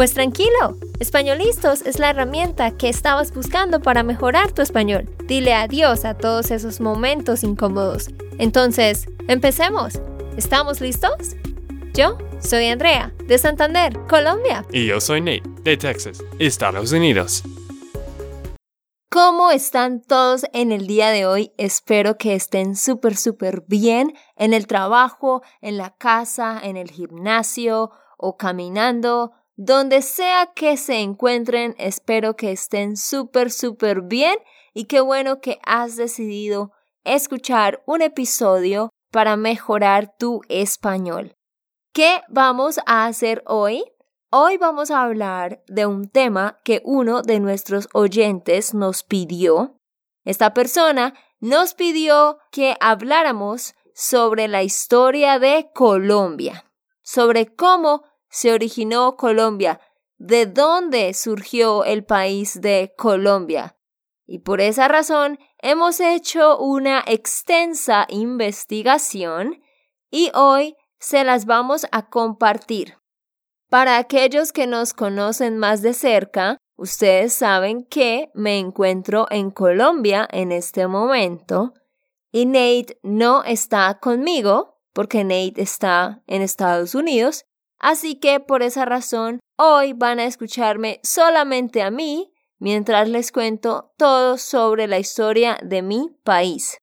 Pues tranquilo, Españolistos es la herramienta que estabas buscando para mejorar tu español. Dile adiós a todos esos momentos incómodos. Entonces, empecemos. ¿Estamos listos? Yo soy Andrea, de Santander, Colombia. Y yo soy Nate, de Texas, Estados Unidos. ¿Cómo están todos en el día de hoy? Espero que estén súper, súper bien en el trabajo, en la casa, en el gimnasio o caminando. Donde sea que se encuentren, espero que estén súper, súper bien y qué bueno que has decidido escuchar un episodio para mejorar tu español. ¿Qué vamos a hacer hoy? Hoy vamos a hablar de un tema que uno de nuestros oyentes nos pidió. Esta persona nos pidió que habláramos sobre la historia de Colombia, sobre cómo se originó Colombia, de dónde surgió el país de Colombia. Y por esa razón hemos hecho una extensa investigación y hoy se las vamos a compartir. Para aquellos que nos conocen más de cerca, ustedes saben que me encuentro en Colombia en este momento y Nate no está conmigo porque Nate está en Estados Unidos, así que por esa razón hoy van a escucharme solamente a mí mientras les cuento todo sobre la historia de mi país.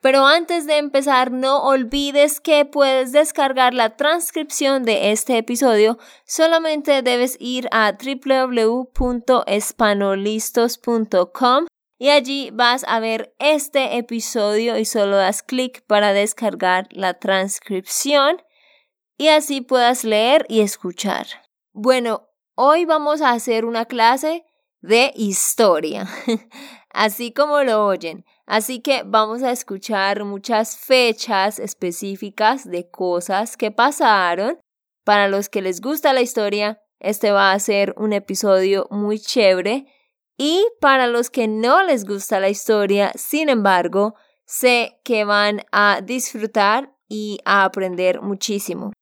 Pero antes de empezar, no olvides que puedes descargar la transcripción de este episodio. Solamente debes ir a www.espanolistos.com y allí vas a ver este episodio y solo das clic para descargar la transcripción y así puedas leer y escuchar. Bueno, hoy vamos a hacer una clase de historia, así como lo oyen. Así que vamos a escuchar muchas fechas específicas de cosas que pasaron. Para los que les gusta la historia, este va a ser un episodio muy chévere. Y para los que no les gusta la historia, sin embargo, sé que van a disfrutar y a aprender muchísimo.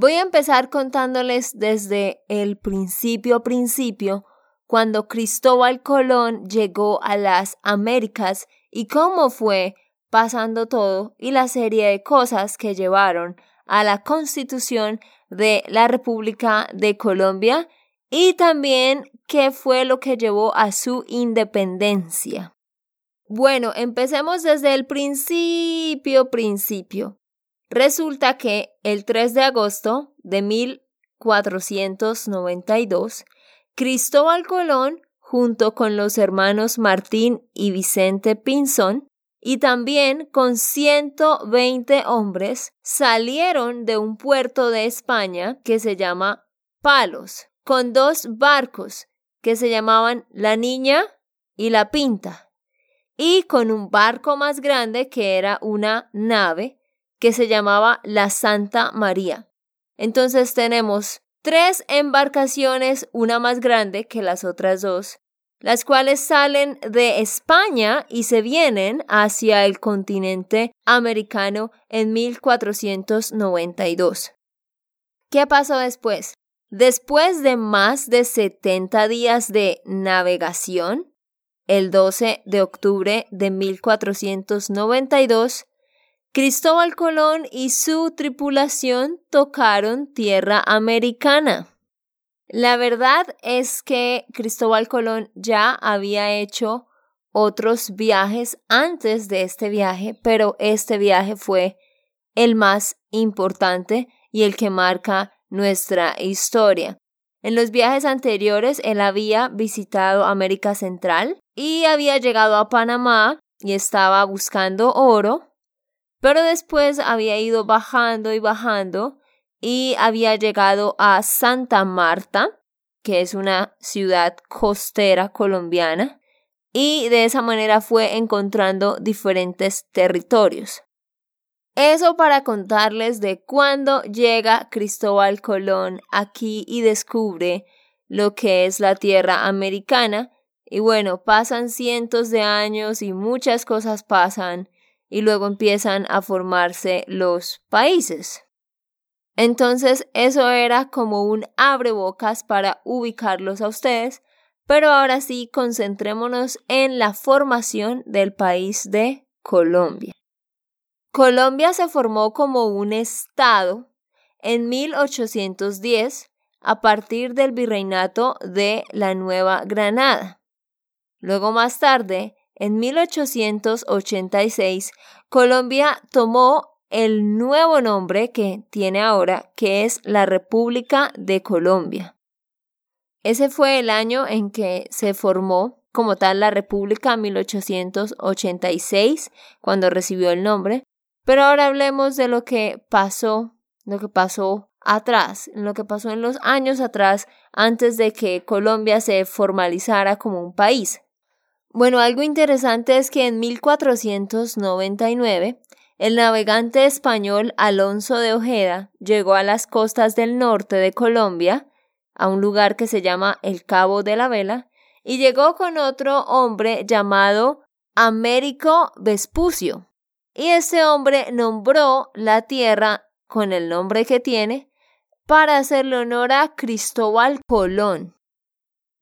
Voy a empezar contándoles desde el principio principio cuando Cristóbal Colón llegó a las Américas y cómo fue pasando todo y la serie de cosas que llevaron a la constitución de la República de Colombia y también qué fue lo que llevó a su independencia. Bueno, empecemos desde el principio, principio. Resulta que el 3 de agosto de 1492 Cristóbal Colón, junto con los hermanos Martín y Vicente Pinzón, y también con 120 hombres, salieron de un puerto de España que se llama Palos, con dos barcos que se llamaban La Niña y La Pinta, y con un barco más grande que era una nave que se llamaba la Santa María. Entonces tenemos tres embarcaciones, una más grande que las otras dos, las cuales salen de España y se vienen hacia el continente americano en 1492. ¿Qué pasó después? Después de más de 70 días de navegación, el 12 de octubre de 1492, Cristóbal Colón y su tripulación tocaron tierra americana. La verdad es que Cristóbal Colón ya había hecho otros viajes antes de este viaje, pero este viaje fue el más importante y el que marca nuestra historia. En los viajes anteriores él había visitado América Central y había llegado a Panamá y estaba buscando oro pero después había ido bajando y bajando y había llegado a Santa Marta, que es una ciudad costera colombiana, y de esa manera fue encontrando diferentes territorios. Eso para contarles de cuándo llega Cristóbal Colón aquí y descubre lo que es la tierra americana. Y bueno, pasan cientos de años y muchas cosas pasan y luego empiezan a formarse los países. Entonces eso era como un abrebocas para ubicarlos a ustedes, pero ahora sí concentrémonos en la formación del país de Colombia. Colombia se formó como un estado en 1810 a partir del virreinato de la Nueva Granada. Luego más tarde, en 1886, Colombia tomó el nuevo nombre que tiene ahora, que es la República de Colombia. Ese fue el año en que se formó como tal la República 1886, cuando recibió el nombre. Pero ahora hablemos de lo que pasó, lo que pasó atrás, lo que pasó en los años atrás, antes de que Colombia se formalizara como un país. Bueno, algo interesante es que en 1499 el navegante español Alonso de Ojeda llegó a las costas del norte de Colombia, a un lugar que se llama el Cabo de la Vela, y llegó con otro hombre llamado Américo Vespucio. Y este hombre nombró la tierra con el nombre que tiene para hacerle honor a Cristóbal Colón.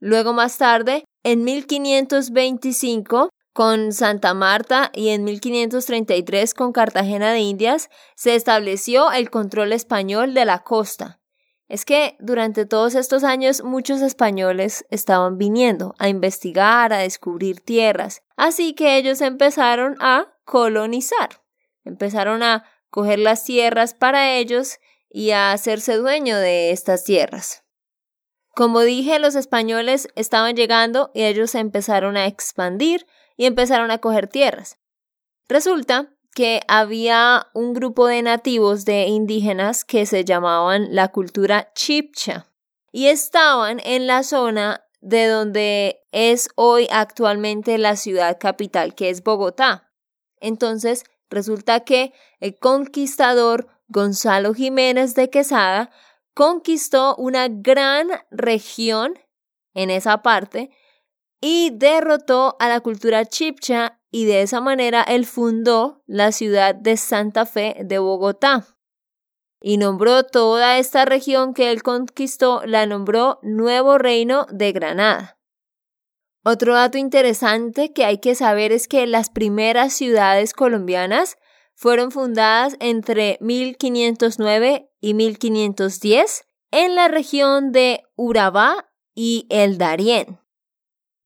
Luego más tarde, en 1525, con Santa Marta y en 1533 con Cartagena de Indias se estableció el control español de la costa. Es que durante todos estos años muchos españoles estaban viniendo a investigar, a descubrir tierras, así que ellos empezaron a colonizar, empezaron a coger las tierras para ellos y a hacerse dueño de estas tierras. Como dije, los españoles estaban llegando y ellos empezaron a expandir y empezaron a coger tierras. Resulta que había un grupo de nativos de indígenas que se llamaban la cultura chipcha y estaban en la zona de donde es hoy actualmente la ciudad capital, que es Bogotá. Entonces, resulta que el conquistador Gonzalo Jiménez de Quesada conquistó una gran región en esa parte y derrotó a la cultura chipcha y de esa manera él fundó la ciudad de Santa Fe de Bogotá. Y nombró toda esta región que él conquistó, la nombró Nuevo Reino de Granada. Otro dato interesante que hay que saber es que las primeras ciudades colombianas fueron fundadas entre 1509 y 1510 en la región de Urabá y el Darién.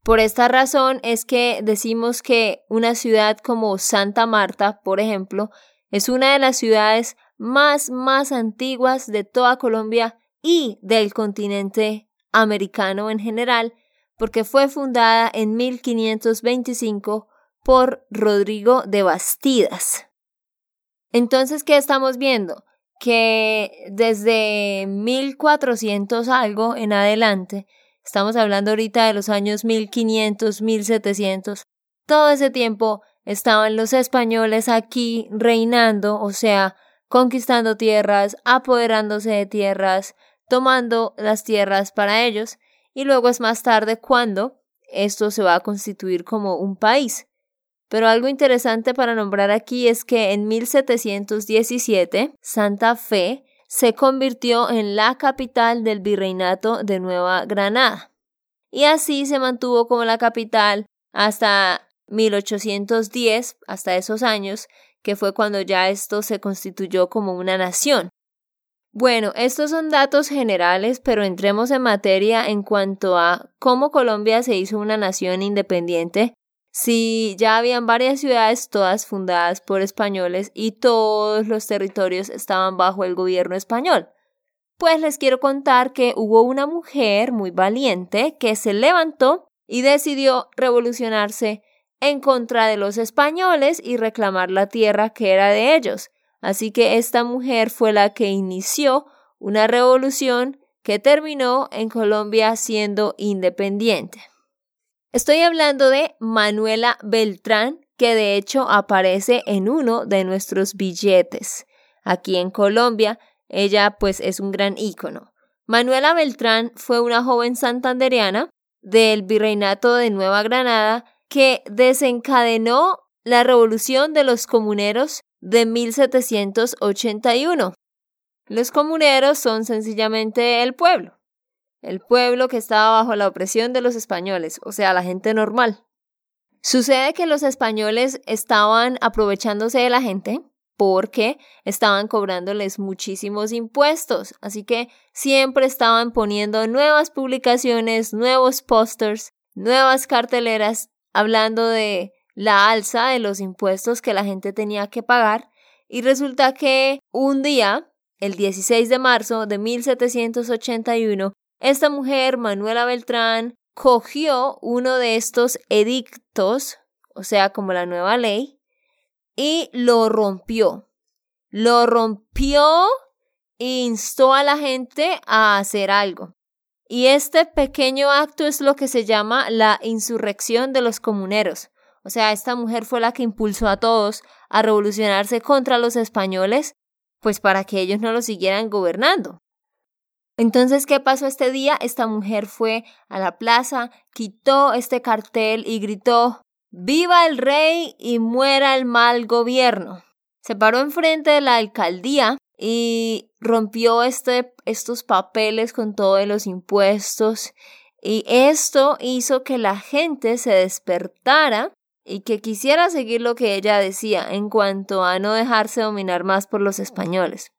Por esta razón es que decimos que una ciudad como Santa Marta, por ejemplo, es una de las ciudades más, más antiguas de toda Colombia y del continente americano en general, porque fue fundada en 1525 por Rodrigo de Bastidas. Entonces, ¿qué estamos viendo? Que desde 1400 algo en adelante, Estamos hablando ahorita de los años 1500, 1700. Todo ese tiempo estaban los españoles aquí reinando, o sea, conquistando tierras, apoderándose de tierras, tomando las tierras para ellos, y luego es más tarde cuando esto se va a constituir como un país. Pero algo interesante para nombrar aquí es que en 1717 Santa Fe se convirtió en la capital del virreinato de Nueva Granada. Y así se mantuvo como la capital hasta 1810, hasta esos años, que fue cuando ya esto se constituyó como una nación. Bueno, estos son datos generales, pero entremos en materia en cuanto a cómo Colombia se hizo una nación independiente si ya habían varias ciudades todas fundadas por españoles y todos los territorios estaban bajo el gobierno español. Pues les quiero contar que hubo una mujer muy valiente que se levantó y decidió revolucionarse en contra de los españoles y reclamar la tierra que era de ellos. Así que esta mujer fue la que inició una revolución que terminó en Colombia siendo independiente. Estoy hablando de Manuela Beltrán, que de hecho aparece en uno de nuestros billetes. Aquí en Colombia, ella pues es un gran ícono. Manuela Beltrán fue una joven santandereana del virreinato de Nueva Granada que desencadenó la revolución de los comuneros de 1781. Los comuneros son sencillamente el pueblo, el pueblo que estaba bajo la opresión de los españoles, o sea, la gente normal. Sucede que los españoles estaban aprovechándose de la gente porque estaban cobrándoles muchísimos impuestos, así que siempre estaban poniendo nuevas publicaciones, nuevos pósters, nuevas carteleras hablando de la alza de los impuestos que la gente tenía que pagar y resulta que un día, el 16 de marzo de 1781, esta mujer, Manuela Beltrán, cogió uno de estos edictos, o sea, como la nueva ley, y lo rompió. Lo rompió e instó a la gente a hacer algo. Y este pequeño acto es lo que se llama la insurrección de los comuneros. O sea, esta mujer fue la que impulsó a todos a revolucionarse contra los españoles, pues para que ellos no lo siguieran gobernando. Entonces, ¿qué pasó este día? Esta mujer fue a la plaza, quitó este cartel y gritó Viva el rey y muera el mal gobierno. Se paró enfrente de la alcaldía y rompió este, estos papeles con todos los impuestos y esto hizo que la gente se despertara y que quisiera seguir lo que ella decía en cuanto a no dejarse dominar más por los españoles.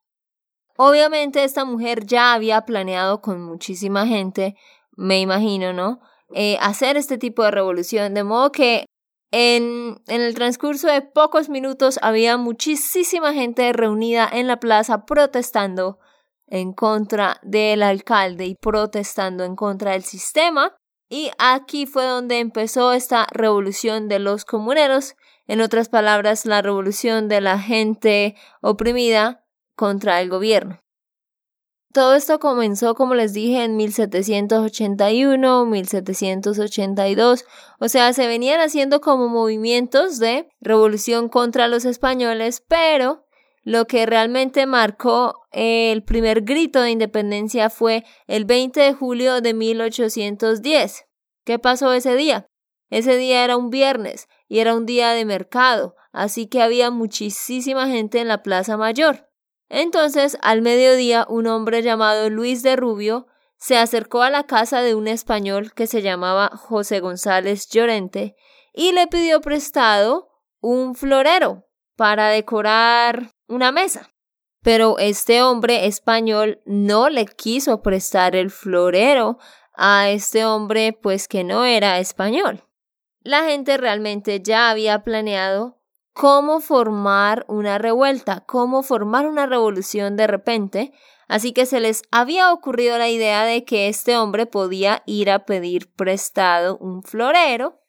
Obviamente esta mujer ya había planeado con muchísima gente, me imagino, ¿no? Eh, hacer este tipo de revolución, de modo que en, en el transcurso de pocos minutos había muchísima gente reunida en la plaza protestando en contra del alcalde y protestando en contra del sistema. Y aquí fue donde empezó esta revolución de los comuneros, en otras palabras, la revolución de la gente oprimida contra el gobierno. Todo esto comenzó, como les dije, en 1781, 1782, o sea, se venían haciendo como movimientos de revolución contra los españoles, pero lo que realmente marcó el primer grito de independencia fue el 20 de julio de 1810. ¿Qué pasó ese día? Ese día era un viernes y era un día de mercado, así que había muchísima gente en la Plaza Mayor. Entonces, al mediodía, un hombre llamado Luis de Rubio se acercó a la casa de un español que se llamaba José González Llorente y le pidió prestado un florero para decorar una mesa. Pero este hombre español no le quiso prestar el florero a este hombre pues que no era español. La gente realmente ya había planeado cómo formar una revuelta, cómo formar una revolución de repente, así que se les había ocurrido la idea de que este hombre podía ir a pedir prestado un florero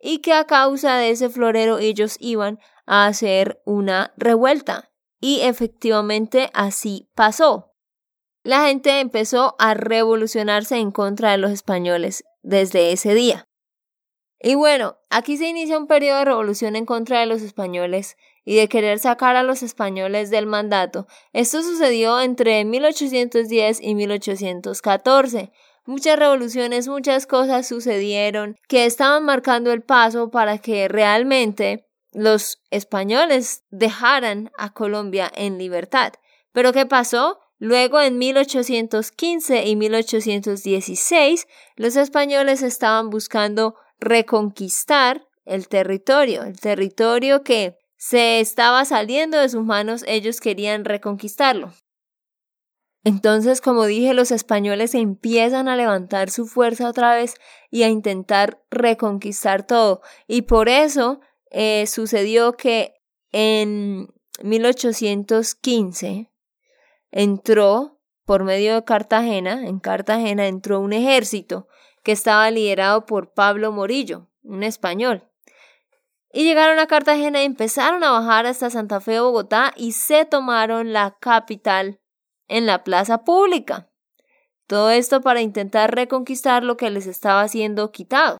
y que a causa de ese florero ellos iban a hacer una revuelta. Y efectivamente así pasó. La gente empezó a revolucionarse en contra de los españoles desde ese día. Y bueno, aquí se inicia un periodo de revolución en contra de los españoles y de querer sacar a los españoles del mandato. Esto sucedió entre 1810 y 1814. Muchas revoluciones, muchas cosas sucedieron que estaban marcando el paso para que realmente los españoles dejaran a Colombia en libertad. Pero ¿qué pasó? Luego, en 1815 y 1816, los españoles estaban buscando reconquistar el territorio, el territorio que se estaba saliendo de sus manos, ellos querían reconquistarlo. Entonces, como dije, los españoles empiezan a levantar su fuerza otra vez y a intentar reconquistar todo. Y por eso eh, sucedió que en 1815 entró por medio de Cartagena, en Cartagena entró un ejército que estaba liderado por Pablo Morillo, un español. Y llegaron a Cartagena y empezaron a bajar hasta Santa Fe, Bogotá, y se tomaron la capital en la plaza pública. Todo esto para intentar reconquistar lo que les estaba siendo quitado.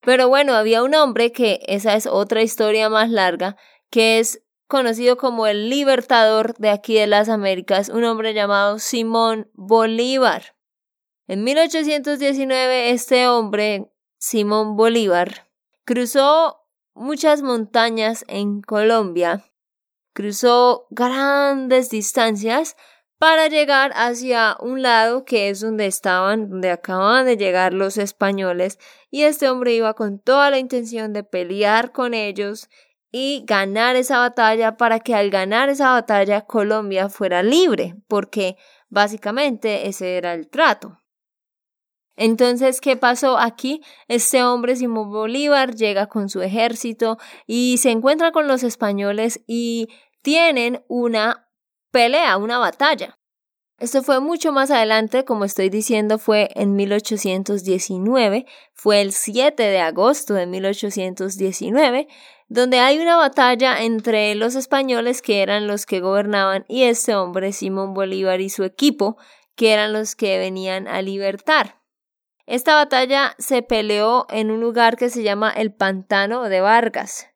Pero bueno, había un hombre que esa es otra historia más larga, que es conocido como el libertador de aquí de las Américas, un hombre llamado Simón Bolívar. En 1819 este hombre, Simón Bolívar, cruzó muchas montañas en Colombia, cruzó grandes distancias para llegar hacia un lado que es donde estaban, donde acababan de llegar los españoles, y este hombre iba con toda la intención de pelear con ellos y ganar esa batalla para que al ganar esa batalla Colombia fuera libre, porque básicamente ese era el trato. Entonces, ¿qué pasó aquí? Este hombre, Simón Bolívar, llega con su ejército y se encuentra con los españoles y tienen una pelea, una batalla. Esto fue mucho más adelante, como estoy diciendo, fue en 1819, fue el 7 de agosto de 1819, donde hay una batalla entre los españoles que eran los que gobernaban y este hombre, Simón Bolívar y su equipo, que eran los que venían a libertar. Esta batalla se peleó en un lugar que se llama el Pantano de Vargas.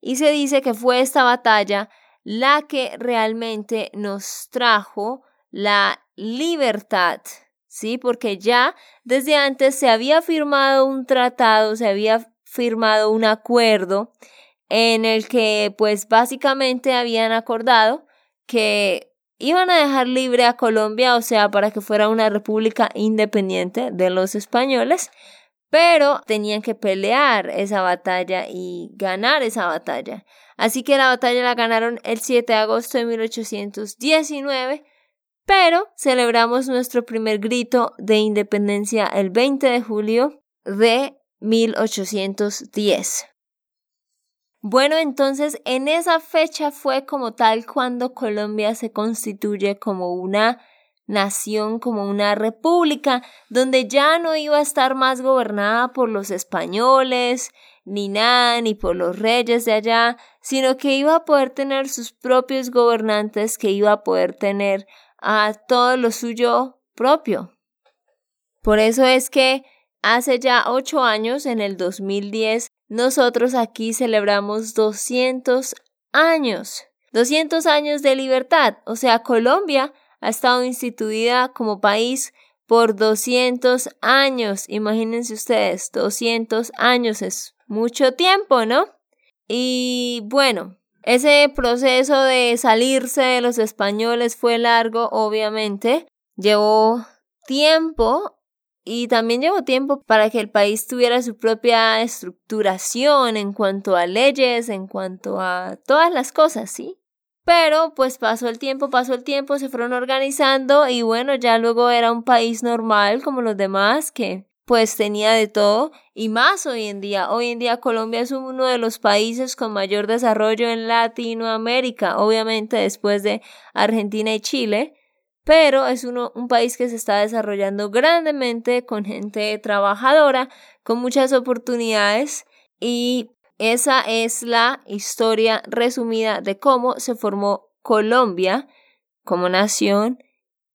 Y se dice que fue esta batalla la que realmente nos trajo la libertad, ¿sí? Porque ya desde antes se había firmado un tratado, se había firmado un acuerdo en el que pues básicamente habían acordado que iban a dejar libre a Colombia, o sea, para que fuera una república independiente de los españoles, pero tenían que pelear esa batalla y ganar esa batalla. Así que la batalla la ganaron el 7 de agosto de 1819 pero celebramos nuestro primer grito de independencia el 20 de julio de 1810. Bueno, entonces en esa fecha fue como tal cuando Colombia se constituye como una nación, como una república, donde ya no iba a estar más gobernada por los españoles, ni nada, ni por los reyes de allá, sino que iba a poder tener sus propios gobernantes, que iba a poder tener a todo lo suyo propio. Por eso es que hace ya ocho años, en el 2010, nosotros aquí celebramos 200 años. 200 años de libertad. O sea, Colombia ha estado instituida como país por 200 años. Imagínense ustedes, 200 años es mucho tiempo, ¿no? Y bueno, ese proceso de salirse de los españoles fue largo, obviamente. Llevó tiempo y también llevó tiempo para que el país tuviera su propia estructuración en cuanto a leyes, en cuanto a todas las cosas, ¿sí? Pero pues pasó el tiempo, pasó el tiempo, se fueron organizando y bueno, ya luego era un país normal como los demás que pues tenía de todo y más hoy en día. Hoy en día Colombia es uno de los países con mayor desarrollo en Latinoamérica, obviamente después de Argentina y Chile, pero es uno, un país que se está desarrollando grandemente con gente trabajadora, con muchas oportunidades y esa es la historia resumida de cómo se formó Colombia como nación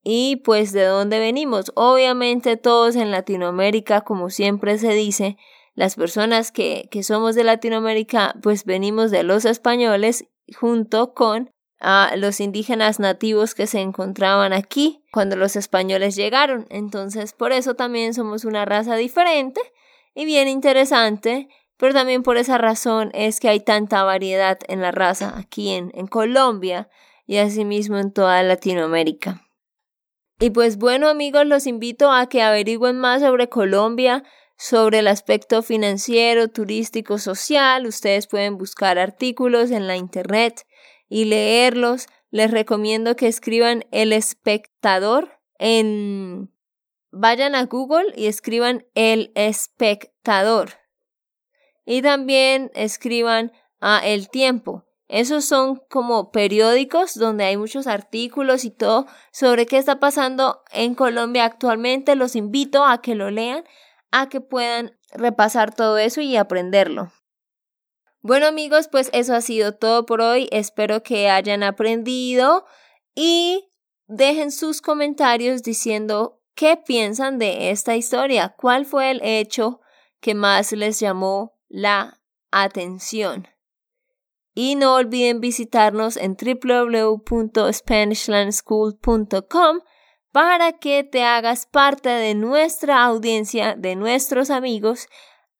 y pues de dónde venimos. Obviamente todos en Latinoamérica, como siempre se dice, las personas que, que somos de Latinoamérica, pues venimos de los españoles junto con a los indígenas nativos que se encontraban aquí cuando los españoles llegaron. Entonces, por eso también somos una raza diferente y bien interesante, pero también por esa razón es que hay tanta variedad en la raza aquí en, Colombia y asimismo en toda Latinoamérica. Y pues bueno amigos, los invito a que averigüen más sobre Colombia, sobre el aspecto financiero, turístico, social. Ustedes pueden buscar artículos en la internet y leerlos. Les recomiendo que escriban El espectador en... Vayan a Google y escriban El espectador. Y también escriban a El tiempo. Esos son como periódicos donde hay muchos artículos y todo sobre qué está pasando en Colombia actualmente. Los invito a que lo lean, a que puedan repasar todo eso y aprenderlo. Bueno amigos, pues eso ha sido todo por hoy. Espero que hayan aprendido y dejen sus comentarios diciendo qué piensan de esta historia, cuál fue el hecho que más les llamó la atención. Y no olviden visitarnos en www.spanishlandschool.com para que te hagas parte de nuestra audiencia, de nuestros amigos,